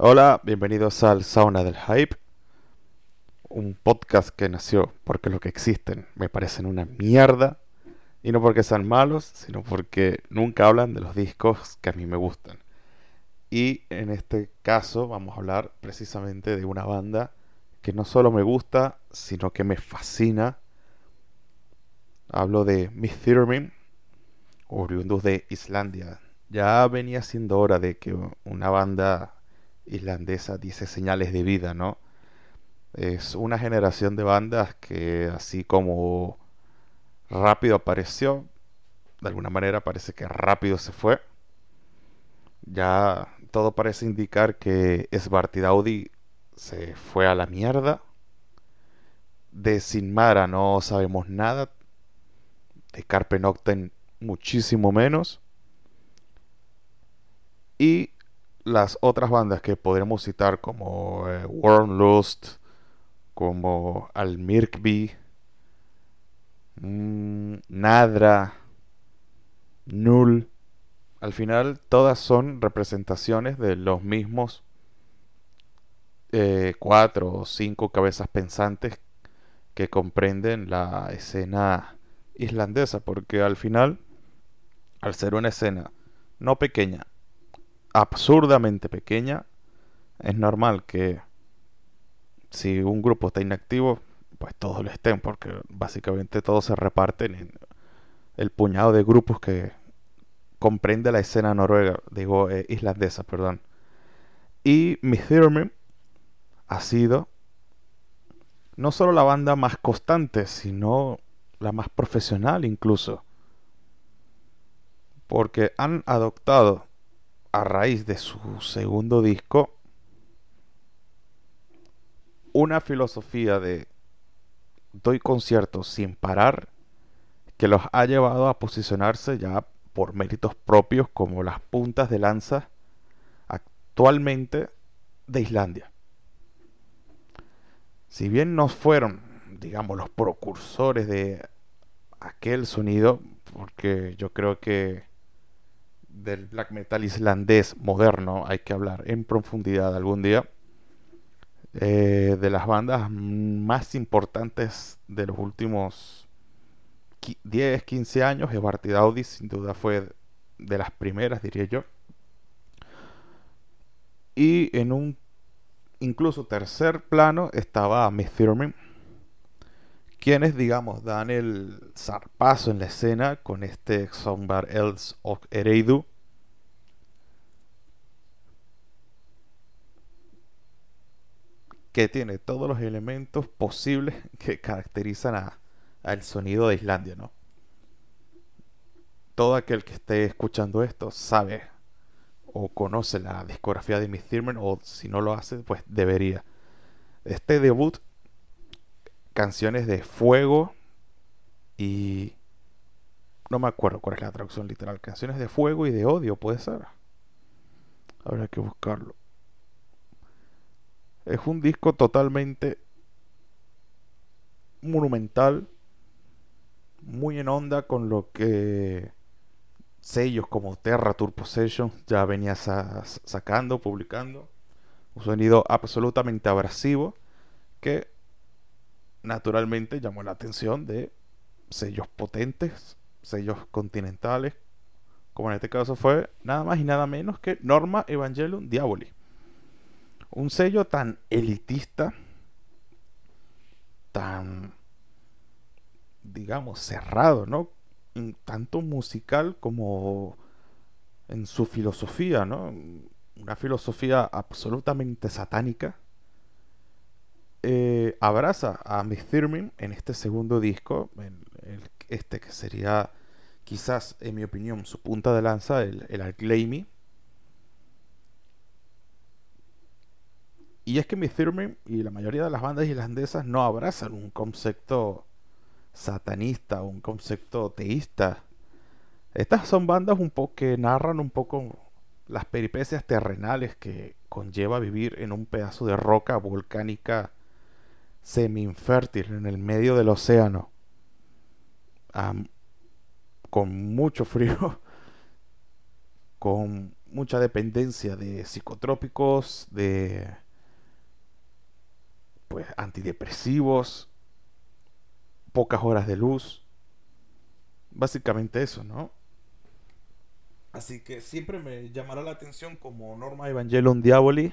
Hola, bienvenidos al Sauna del Hype, un podcast que nació porque los que existen me parecen una mierda, y no porque sean malos, sino porque nunca hablan de los discos que a mí me gustan. Y en este caso vamos a hablar precisamente de una banda que no solo me gusta, sino que me fascina. Hablo de Miss Theremin, oriundos de Islandia. Ya venía siendo hora de que una banda islandesa dice señales de vida, ¿no? Es una generación de bandas que así como rápido apareció, de alguna manera parece que rápido se fue. Ya todo parece indicar que Svartidaudi se fue a la mierda. De Sinmara no sabemos nada. De Carpe Noctem muchísimo menos. Y las otras bandas que podremos citar como eh, Lust, como Almirkby, mmm, Nadra, Null, al final todas son representaciones de los mismos eh, cuatro o cinco cabezas pensantes que comprenden la escena islandesa, porque al final, al ser una escena no pequeña, absurdamente pequeña, es normal que si un grupo está inactivo, pues todos lo estén, porque básicamente todos se reparten en el puñado de grupos que comprende la escena noruega, digo eh, islandesa, perdón. Y Miss ha sido no solo la banda más constante, sino la más profesional incluso. Porque han adoptado a raíz de su segundo disco una filosofía de doy conciertos sin parar que los ha llevado a posicionarse ya por méritos propios como las puntas de lanza actualmente de Islandia. Si bien no fueron, digamos, los precursores de aquel sonido, porque yo creo que del black metal islandés moderno hay que hablar en profundidad algún día. Eh, de las bandas más importantes de los últimos 10, 15 años, Evartid Audi sin duda fue de las primeras, diría yo. Y en un incluso tercer plano estaba Miss quienes, digamos, dan el zarpazo en la escena con este Sombar Els of Ereidu. que tiene todos los elementos posibles que caracterizan a, al sonido de Islandia, ¿no? Todo aquel que esté escuchando esto sabe o conoce la discografía de Miss Thurman o si no lo hace, pues debería. Este debut, canciones de fuego y... No me acuerdo cuál es la traducción literal. Canciones de fuego y de odio, puede ser. Habrá que buscarlo. Es un disco totalmente monumental, muy en onda con lo que sellos como Terra Tour Possession ya venía sacando, publicando. Un sonido absolutamente abrasivo que naturalmente llamó la atención de sellos potentes, sellos continentales, como en este caso fue nada más y nada menos que Norma Evangelium Diaboli. Un sello tan elitista, tan, digamos, cerrado, ¿no? tanto musical como en su filosofía, ¿no? Una filosofía absolutamente satánica. Eh, abraza a Miss en este segundo disco, este que sería quizás, en mi opinión, su punta de lanza, el, el Y es que Miss y la mayoría de las bandas irlandesas no abrazan un concepto satanista, un concepto teísta. Estas son bandas un poco que narran un poco las peripecias terrenales que conlleva vivir en un pedazo de roca volcánica semi-infértil en el medio del océano. con mucho frío, con mucha dependencia de psicotrópicos, de pues antidepresivos, pocas horas de luz. Básicamente eso, ¿no? Así que siempre me llamará la atención como Norma Evangelion Diaboli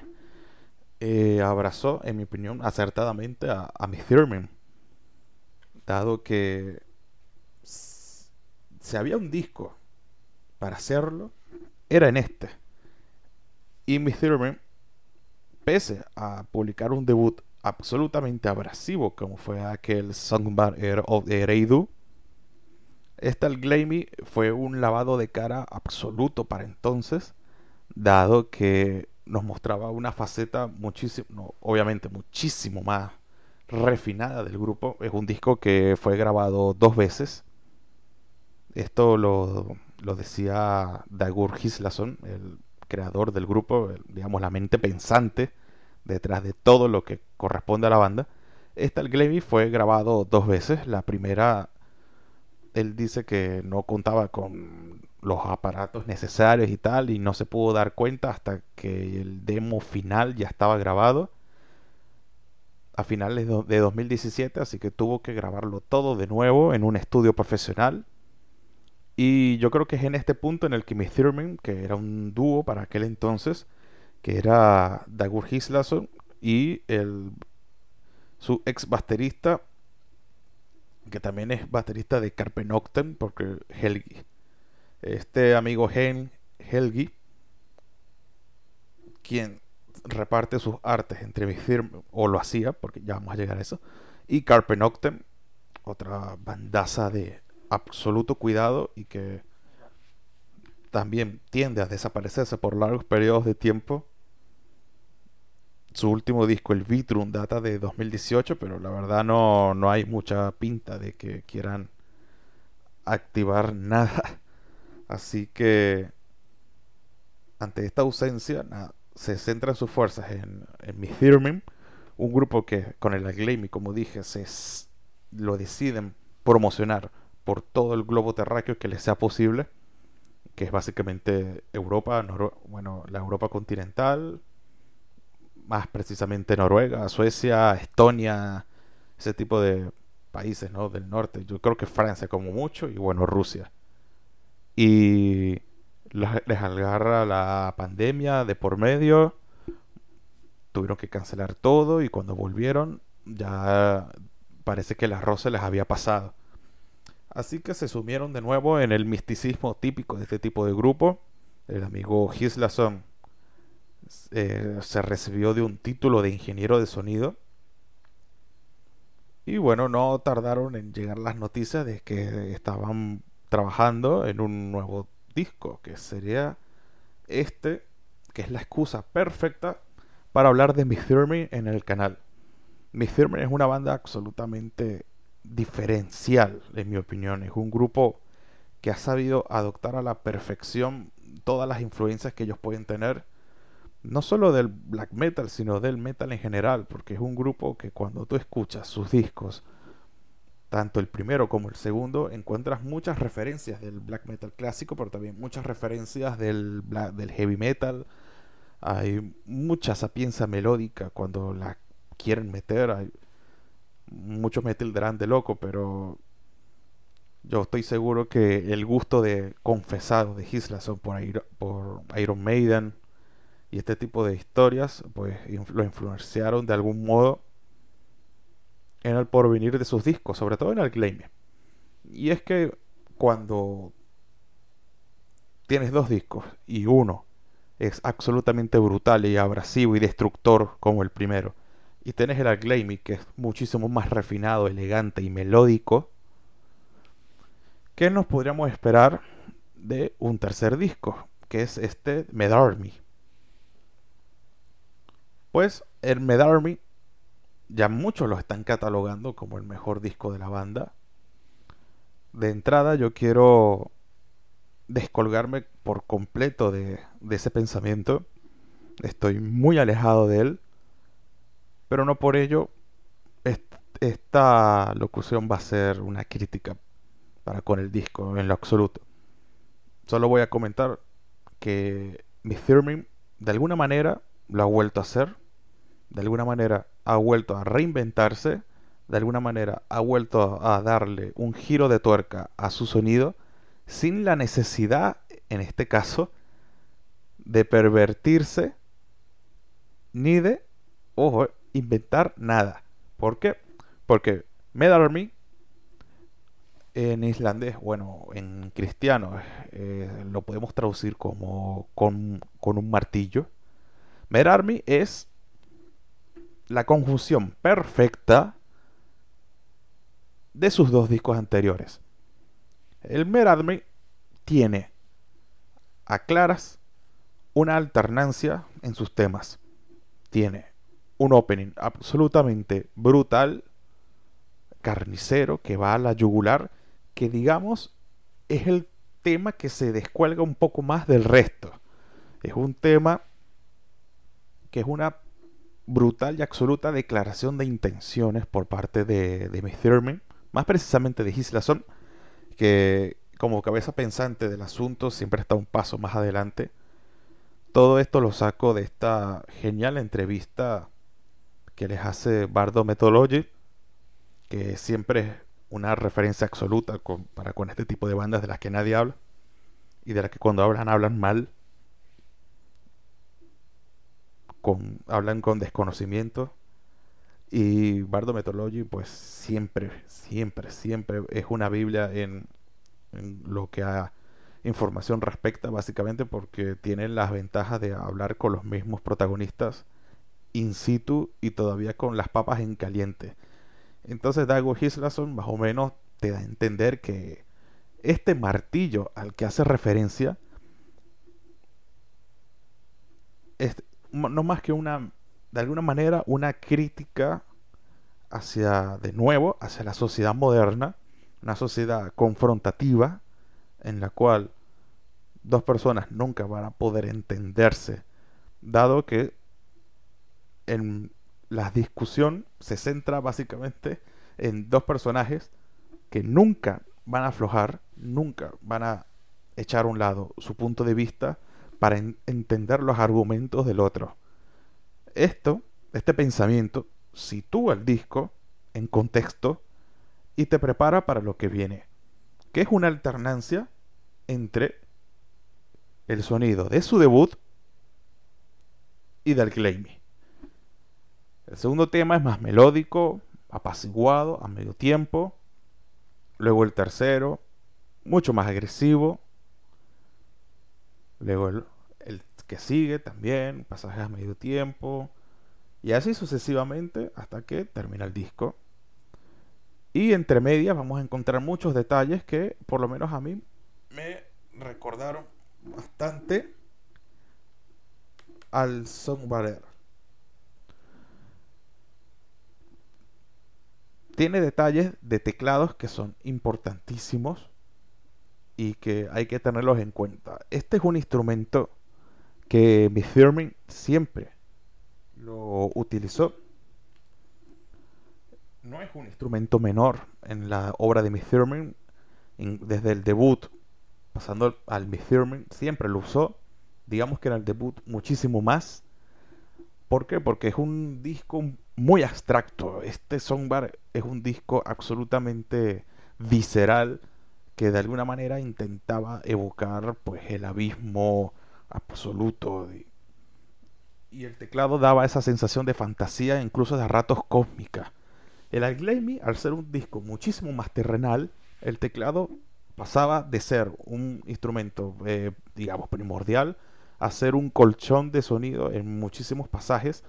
eh, abrazó, en mi opinión, acertadamente a, a Miss Thurman. Dado que si había un disco para hacerlo, era en este. Y Miss Thurman, pese a publicar un debut absolutamente abrasivo como fue aquel Songbar of Ereidu, esta el Glammy fue un lavado de cara absoluto para entonces, dado que nos mostraba una faceta muchísimo, obviamente muchísimo más refinada del grupo. Es un disco que fue grabado dos veces. Esto lo, lo decía Dagur Gislason, el creador del grupo, digamos la mente pensante detrás de todo lo que corresponde a la banda. Esta, el fue grabado dos veces. La primera, él dice que no contaba con los aparatos necesarios y tal, y no se pudo dar cuenta hasta que el demo final ya estaba grabado a finales de 2017, así que tuvo que grabarlo todo de nuevo en un estudio profesional. Y yo creo que es en este punto en el que Miss Thurman, que era un dúo para aquel entonces, que era Dagur Gislason y el, su ex baterista, que también es baterista de Carpe Noctem, porque Helgi. Este amigo Hen, Helgi, quien reparte sus artes entre mis o lo hacía, porque ya vamos a llegar a eso, y Carpe Noctem, otra bandaza de absoluto cuidado y que también tiende a desaparecerse por largos periodos de tiempo su último disco, el Vitrum, data de 2018, pero la verdad no, no hay mucha pinta de que quieran activar nada. Así que ante esta ausencia, se centran sus fuerzas en, en un grupo que con el Glammy, como dije, se lo deciden promocionar por todo el globo terráqueo que les sea posible, que es básicamente Europa, bueno, la Europa continental, más precisamente Noruega, Suecia, Estonia, ese tipo de países ¿no? del norte. Yo creo que Francia como mucho y bueno, Rusia. Y les agarra la pandemia de por medio, tuvieron que cancelar todo y cuando volvieron ya parece que el arroz se les había pasado. Así que se sumieron de nuevo en el misticismo típico de este tipo de grupo. El amigo Gislason eh, se recibió de un título de ingeniero de sonido. Y bueno, no tardaron en llegar las noticias de que estaban trabajando en un nuevo disco, que sería este, que es la excusa perfecta para hablar de Miss en el canal. Miss es una banda absolutamente diferencial, en mi opinión. Es un grupo que ha sabido adoptar a la perfección todas las influencias que ellos pueden tener no solo del black metal, sino del metal en general, porque es un grupo que cuando tú escuchas sus discos, tanto el primero como el segundo, encuentras muchas referencias del black metal clásico, pero también muchas referencias del, del heavy metal. Hay mucha sapiencia melódica cuando la quieren meter. Hay muchos metal de loco, pero yo estoy seguro que el gusto de confesado de Gisla son por, por Iron Maiden, y este tipo de historias pues lo influenciaron de algún modo en el porvenir de sus discos, sobre todo en Glammy. Y es que cuando tienes dos discos y uno es absolutamente brutal y abrasivo y destructor como el primero, y tienes el Glammy que es muchísimo más refinado, elegante y melódico, ¿qué nos podríamos esperar de un tercer disco? Que es este Medarmy pues el Medarmy ya muchos lo están catalogando como el mejor disco de la banda. De entrada yo quiero descolgarme por completo de, ese pensamiento. Estoy muy alejado de él. Pero no por ello esta locución va a ser una crítica para con el disco en lo absoluto. Solo voy a comentar que Miss de alguna manera lo ha vuelto a hacer, de alguna manera ha vuelto a reinventarse, de alguna manera ha vuelto a darle un giro de tuerca a su sonido sin la necesidad, en este caso, de pervertirse ni de, ojo, inventar nada. ¿Por qué? Porque Mad Army en islandés, bueno, en cristiano eh, lo podemos traducir como con, con un martillo. Mad Army es la conjunción perfecta de sus dos discos anteriores. El Meradme tiene a claras una alternancia en sus temas. Tiene un opening absolutamente brutal, carnicero, que va a la yugular, que digamos es el tema que se descuelga un poco más del resto. Es un tema que es una brutal y absoluta declaración de intenciones por parte de, de más precisamente de Gislason, que como cabeza pensante del asunto siempre está un paso más adelante. Todo esto lo saco de esta genial entrevista que les hace Bardo Methodology, que siempre es una referencia absoluta para con este tipo de bandas de las que nadie habla y de las que cuando hablan hablan mal hablan con desconocimiento. Y Bardo Methodology, pues siempre, siempre, siempre es una Biblia en, lo que a información respecta, básicamente porque tiene las ventajas de hablar con los mismos protagonistas in situ y todavía con las papas en caliente. Entonces Dago Gislason más o menos te da a entender que este martillo al que hace referencia no más que una, de alguna manera, una crítica hacia, de nuevo, hacia la sociedad moderna, una sociedad confrontativa en la cual dos personas nunca van a poder entenderse, dado que en la discusión se centra básicamente en dos personajes que nunca van a aflojar, nunca van a echar a un lado su punto de vista para entender los argumentos del otro. Esto, este pensamiento, sitúa el disco en contexto y te prepara para lo que viene, que es una alternancia entre el sonido de su debut y del Claimy. El segundo tema es más melódico, apaciguado, a medio tiempo. Luego el tercero, mucho más agresivo, Luego el, que sigue también, pasajes a medio tiempo. Y así sucesivamente hasta que termina el disco. Y entre medias vamos a encontrar muchos detalles que por lo menos a mí me recordaron bastante al Songbarer. Tiene detalles de teclados que son importantísimos y que hay que tenerlos en cuenta. Este es un instrumento que Miss Thurman siempre lo utilizó. No es un instrumento menor en la obra de Miss. Desde el debut, pasando al Miss Thurman, siempre lo usó. Digamos que en el debut muchísimo más. ¿Por qué? Porque es un disco muy abstracto. Este Songbar es un disco absolutamente visceral que de alguna manera intentaba evocar pues el abismo absoluto y el teclado daba esa sensación de fantasía incluso de ratos cósmica. El Alglemy al ser un disco muchísimo más terrenal el teclado pasaba de ser un instrumento eh, digamos primordial a ser un colchón de sonido en muchísimos pasajes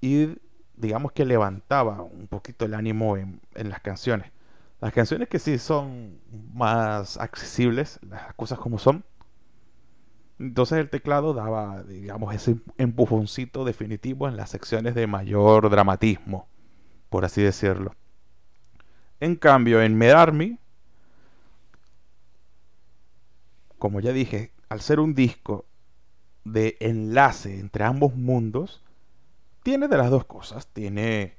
y digamos que levantaba un poquito el ánimo en las canciones las canciones que sí son más accesibles, las cosas como son. Entonces el teclado daba, digamos, ese empujoncito definitivo en las secciones de mayor dramatismo, por así decirlo. En cambio, en Medarmy, como ya dije, al ser un disco de enlace entre ambos mundos, tiene de las dos cosas. Tiene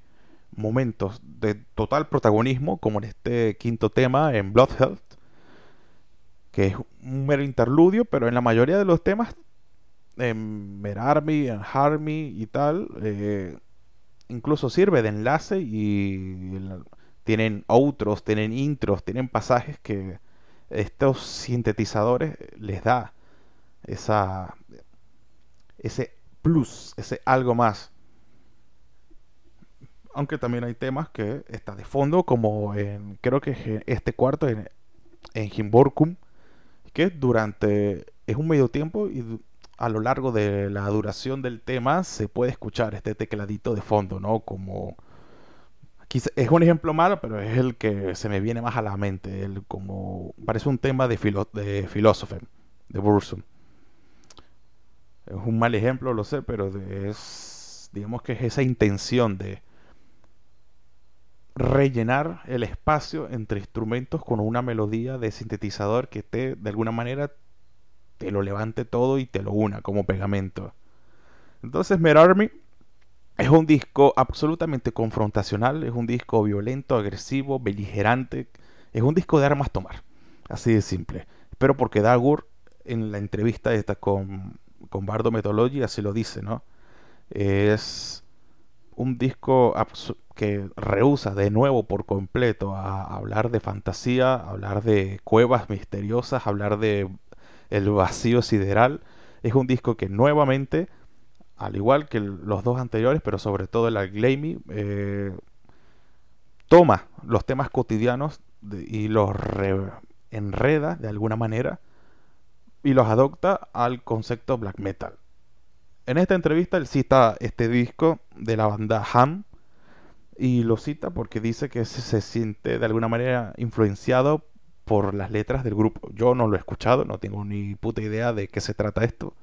momentos de total protagonismo, como en este quinto tema, en Blood que es un mero interludio, pero en la mayoría de los temas en Merarmy, en Harmy y tal, eh, incluso sirve de enlace y tienen outros, tienen intros, tienen pasajes que estos sintetizadores les da esa ese plus, ese algo más. Aunque también hay temas que está de fondo, como en creo que este cuarto en, en Himborkum, que durante es un medio tiempo y a lo largo de la duración del tema se puede escuchar este tecladito de fondo, ¿no? Como es un ejemplo malo, pero es el que se me viene más a la mente, el como parece un tema de filo, de Philosopher, de Bursum. Es un mal ejemplo, lo sé, pero es digamos que es esa intención de rellenar el espacio entre instrumentos con una melodía de sintetizador que te de alguna manera te lo levante todo y te lo una como pegamento. Entonces Mer Army es un disco absolutamente confrontacional, es un disco violento, agresivo, beligerante, es un disco de armas tomar, así de simple. Pero porque Dagur en la entrevista esta con, con Bardo Methodology así lo dice, ¿no? Es un disco que rehúsa de nuevo por completo a hablar de fantasía, hablar de cuevas misteriosas, hablar de el vacío sideral. Es un disco que nuevamente, al igual que los dos anteriores, pero sobre todo el Glammy, eh, toma los temas cotidianos y los enreda de alguna manera y los adopta al concepto black metal. En esta entrevista él cita este disco de la banda Ham y lo cita porque dice que se siente de alguna manera influenciado por las letras del grupo. Yo no lo he escuchado, no tengo ni puta idea de qué se trata esto.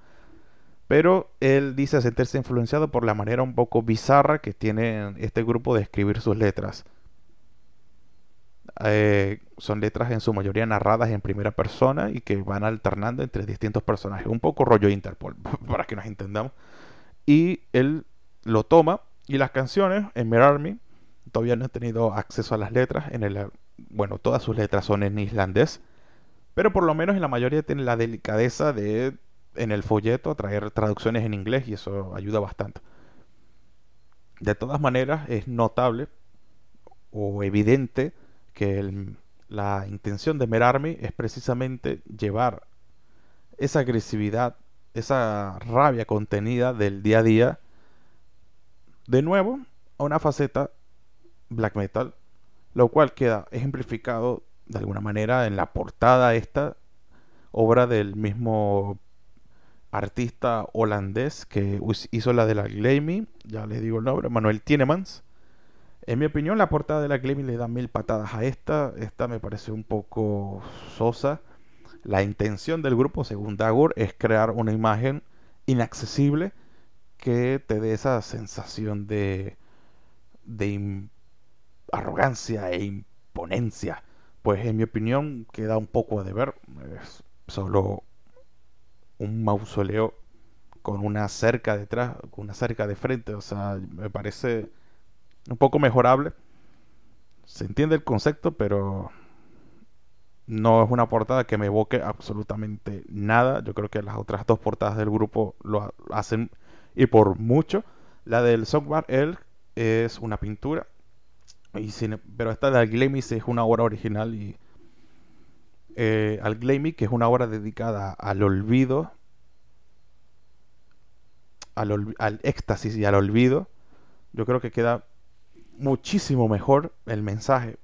Pero él dice sentirse influenciado por la manera un poco bizarra que tiene este grupo de escribir sus letras. Eh, son letras en su mayoría narradas en primera persona y que van alternando entre distintos personajes. Un poco rollo Interpol, para que nos entendamos. Y él lo toma y las canciones en Army, todavía no he tenido acceso a las letras, en el bueno, todas sus letras son en islandés, pero por lo menos en la mayoría tiene la delicadeza de en el folleto traer traducciones en inglés y eso ayuda bastante. De todas maneras, es notable o evidente que la intención de Merarme es precisamente llevar esa agresividad, esa rabia contenida del día a día, de nuevo a una faceta black metal lo cual queda ejemplificado de alguna manera en la portada esta obra del mismo artista holandés que hizo la de la Glammy, ya les digo el nombre, Manuel Tienemans. En mi opinión, la portada de la Glammy le da mil patadas a esta. Esta me parece un poco sosa. La intención del grupo, según Dagur, es crear una imagen inaccesible que te dé esa sensación de, de arrogancia e imponencia. Pues en mi opinión queda un poco a deber. Es solo un mausoleo con una cerca detrás, con una cerca de frente. O sea, me parece un poco mejorable. Se entiende el concepto, pero no es una portada que me evoque absolutamente nada. Yo creo que las otras dos portadas del grupo lo hacen y por mucho. La del Software Elk es una pintura pero esta de Al es una obra original y eh, Al que es una obra dedicada al olvido, al, al, éxtasis y al olvido, yo creo que queda muchísimo mejor el mensaje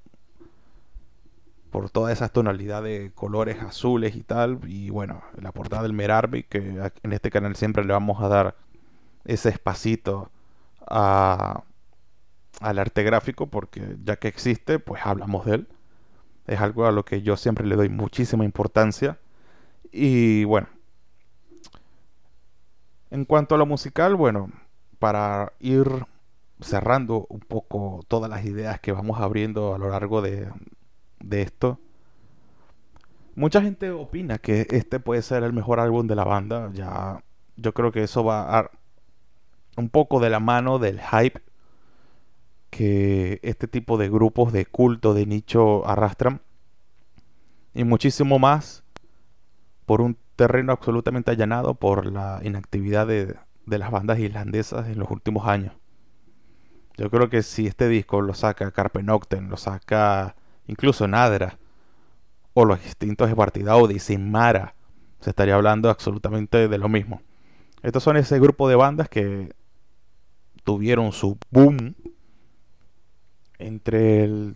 por todas esas tonalidades de colores azules y tal. Y bueno, la portada del Merarby, que en este canal siempre le vamos a dar ese espacito a al arte gráfico porque ya que existe, pues hablamos de él. Es algo a lo que yo siempre le doy muchísima importancia. Y bueno, en cuanto a lo musical, bueno, para ir cerrando un poco todas las ideas que vamos abriendo a lo largo de, de esto, mucha gente opina que este puede ser el mejor álbum de la banda. Ya, yo creo que eso va a un poco de la mano del hype que este tipo de grupos de culto, de nicho arrastran. Y muchísimo más por un terreno absolutamente allanado por la inactividad de, de las bandas islandesas en los últimos años. Yo creo que si este disco lo saca Carpe Noctem, lo saca incluso Nadra, o los distintos de Partida Audi, Sin Mara, se estaría hablando absolutamente de lo mismo. Estos son ese grupo de bandas que tuvieron su boom entre el,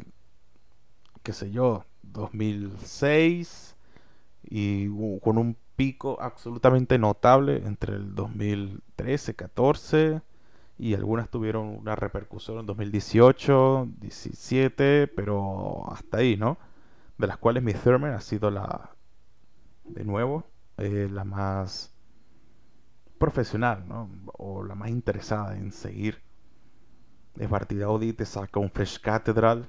qué sé yo, 2006 y con un pico absolutamente notable entre el 2013, 14 y algunas tuvieron una repercusión en 2018, 17, pero hasta ahí, ¿no? De las cuales mi Thurman ha sido la, de nuevo, eh, la más profesional, ¿no? O la más interesada en seguir. De partida Audi te saca un Fresh Cathedral.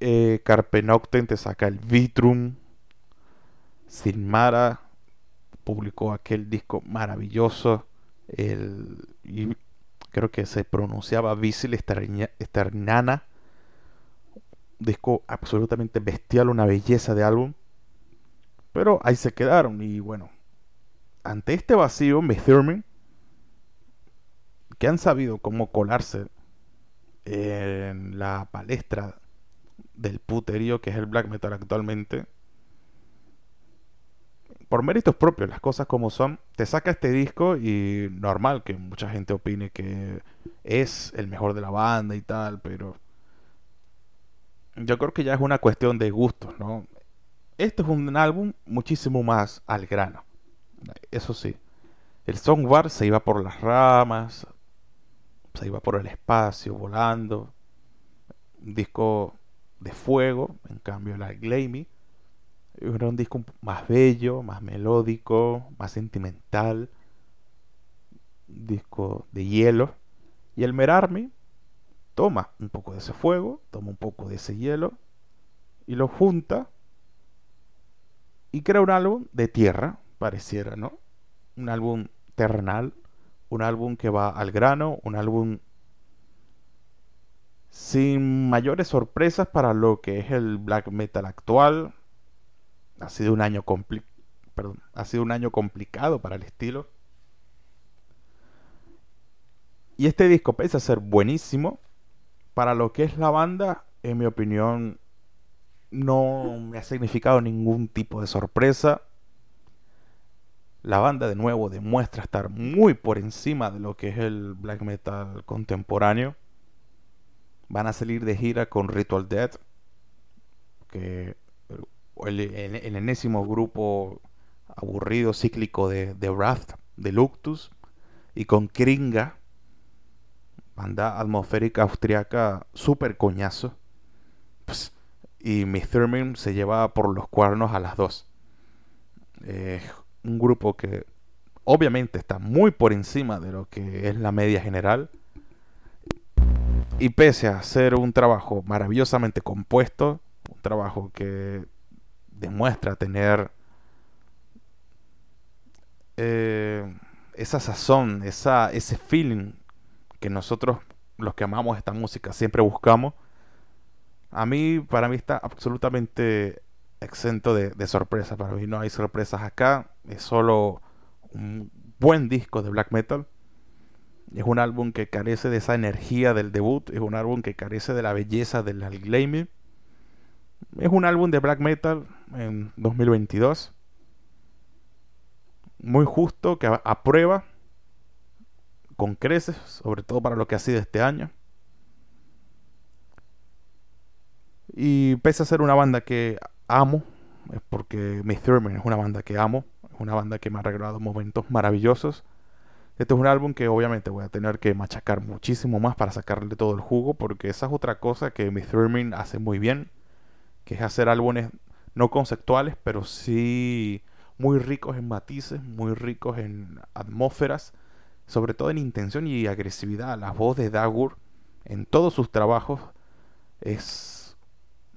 Eh, Carpe Noctem te saca el Vitrum. Sinmara publicó aquel disco maravilloso. El, creo que se pronunciaba Visil Esternana. Disco absolutamente bestial, una belleza de álbum. Pero ahí se quedaron y bueno, ante este vacío, Miss que han sabido cómo colarse en la palestra del puterío que es el black metal actualmente, por méritos propios, las cosas como son, te saca este disco y normal que mucha gente opine que es el mejor de la banda y tal, pero yo creo que ya es una cuestión de gustos, ¿no? Este es un álbum muchísimo más al grano. Eso sí. El Songbar se iba por las ramas, se iba por el espacio, volando. Un disco de fuego, en cambio la Glammy era un disco más bello, más melódico, más sentimental. Un disco de hielo. Y el Merarmi toma un poco de ese fuego, toma un poco de ese hielo y lo junta y crea un álbum de tierra, pareciera, ¿no? Un álbum terrenal, un álbum que va al grano, un álbum sin mayores sorpresas para lo que es el black metal actual. Ha sido un año Perdón, ha sido un año complicado para el estilo. Y este disco pese a ser buenísimo, para lo que es la banda, en mi opinión, no me ha significado ningún tipo de sorpresa. La banda de nuevo demuestra estar muy por encima de lo que es el black metal contemporáneo. Van a salir de gira con Ritual Death, que el, el, enésimo grupo aburrido cíclico de, de Wrath, de Luctus, y con Kringa, banda atmosférica austriaca super coñazo. Pues, y Miss se lleva por los cuernos a las dos. Un grupo que obviamente está muy por encima de lo que es la media general. Y pese a ser un trabajo maravillosamente compuesto, un trabajo que demuestra tener eh, esa sazón, esa, ese feeling que nosotros los que amamos esta música siempre buscamos, a mí, para mí está absolutamente exento de, de sorpresas. Para mí no hay sorpresas acá. Es solo un buen disco de black metal. Es un álbum que carece de esa energía del debut. Es un álbum que carece de la belleza del Glammy. Es un álbum de black metal en 2022. Muy justo, que aprueba con creces, sobre todo para lo que ha sido este año. Y pese a ser una banda que amo, es porque Miss Thurman es una banda que amo, es una banda que me ha regalado momentos maravillosos. Este es un álbum que obviamente voy a tener que machacar muchísimo más para sacarle todo el jugo, porque esa es otra cosa que Miss Thurman hace muy bien, que es hacer álbumes no conceptuales, pero sí muy ricos en matices, muy ricos en atmósferas, sobre todo en intención y agresividad. La voz de Dagur en todos sus trabajos es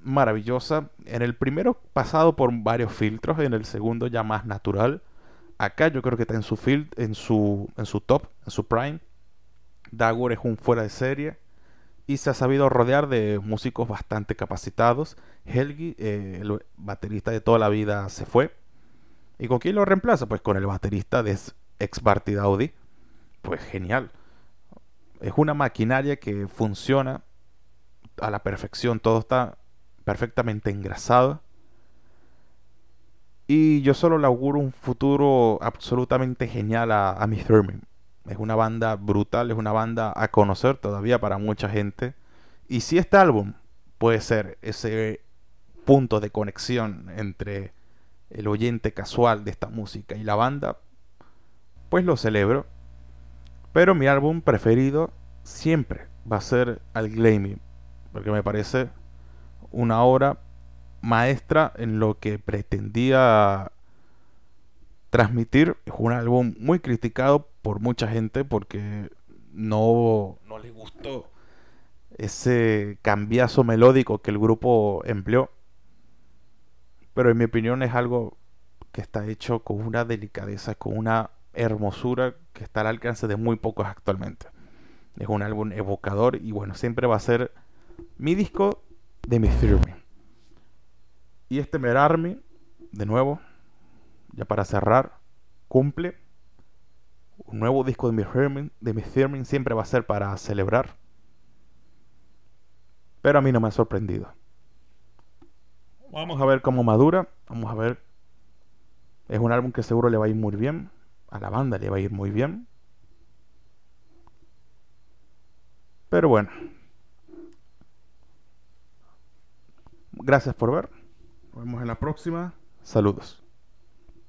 maravillosa. En el primero pasado por varios filtros, en el segundo ya más natural. Acá yo creo que está en su en su, en su top, en su prime. Dagur es un fuera de serie y se ha sabido rodear de músicos bastante capacitados. Helgi, eh, el baterista de toda la vida, se fue. ¿Y con quién lo reemplaza? Pues con el baterista de ex Barty Audi. Pues genial. Es una maquinaria que funciona a la perfección. Todo está perfectamente engrasado. Y yo solo le auguro un futuro absolutamente genial a, a Miss Thurman. Es una banda brutal, es una banda a conocer todavía para mucha gente. Y si este álbum puede ser ese punto de conexión entre el oyente casual de esta música y la banda, pues lo celebro. Pero mi álbum preferido siempre va a ser Al Glaming, porque me parece una obra maestra en lo que pretendía transmitir. Es un álbum muy criticado por mucha gente porque no, no le gustó ese cambiazo melódico que el grupo empleó. Pero en mi opinión es algo que está hecho con una delicadeza, con una hermosura que está al alcance de muy pocos actualmente. Es un álbum evocador y bueno, siempre va a ser mi disco de mi Theory. Y este Merarme, de nuevo, ya para cerrar, cumple. Un nuevo disco de mi de mi siempre va a ser para celebrar. Pero a mí no me ha sorprendido. Vamos a ver cómo madura. Vamos a ver. Es un álbum que seguro le va a ir muy bien. A la banda le va a ir muy bien. Pero bueno. Gracias por ver. Nos vemos en la próxima. Saludos.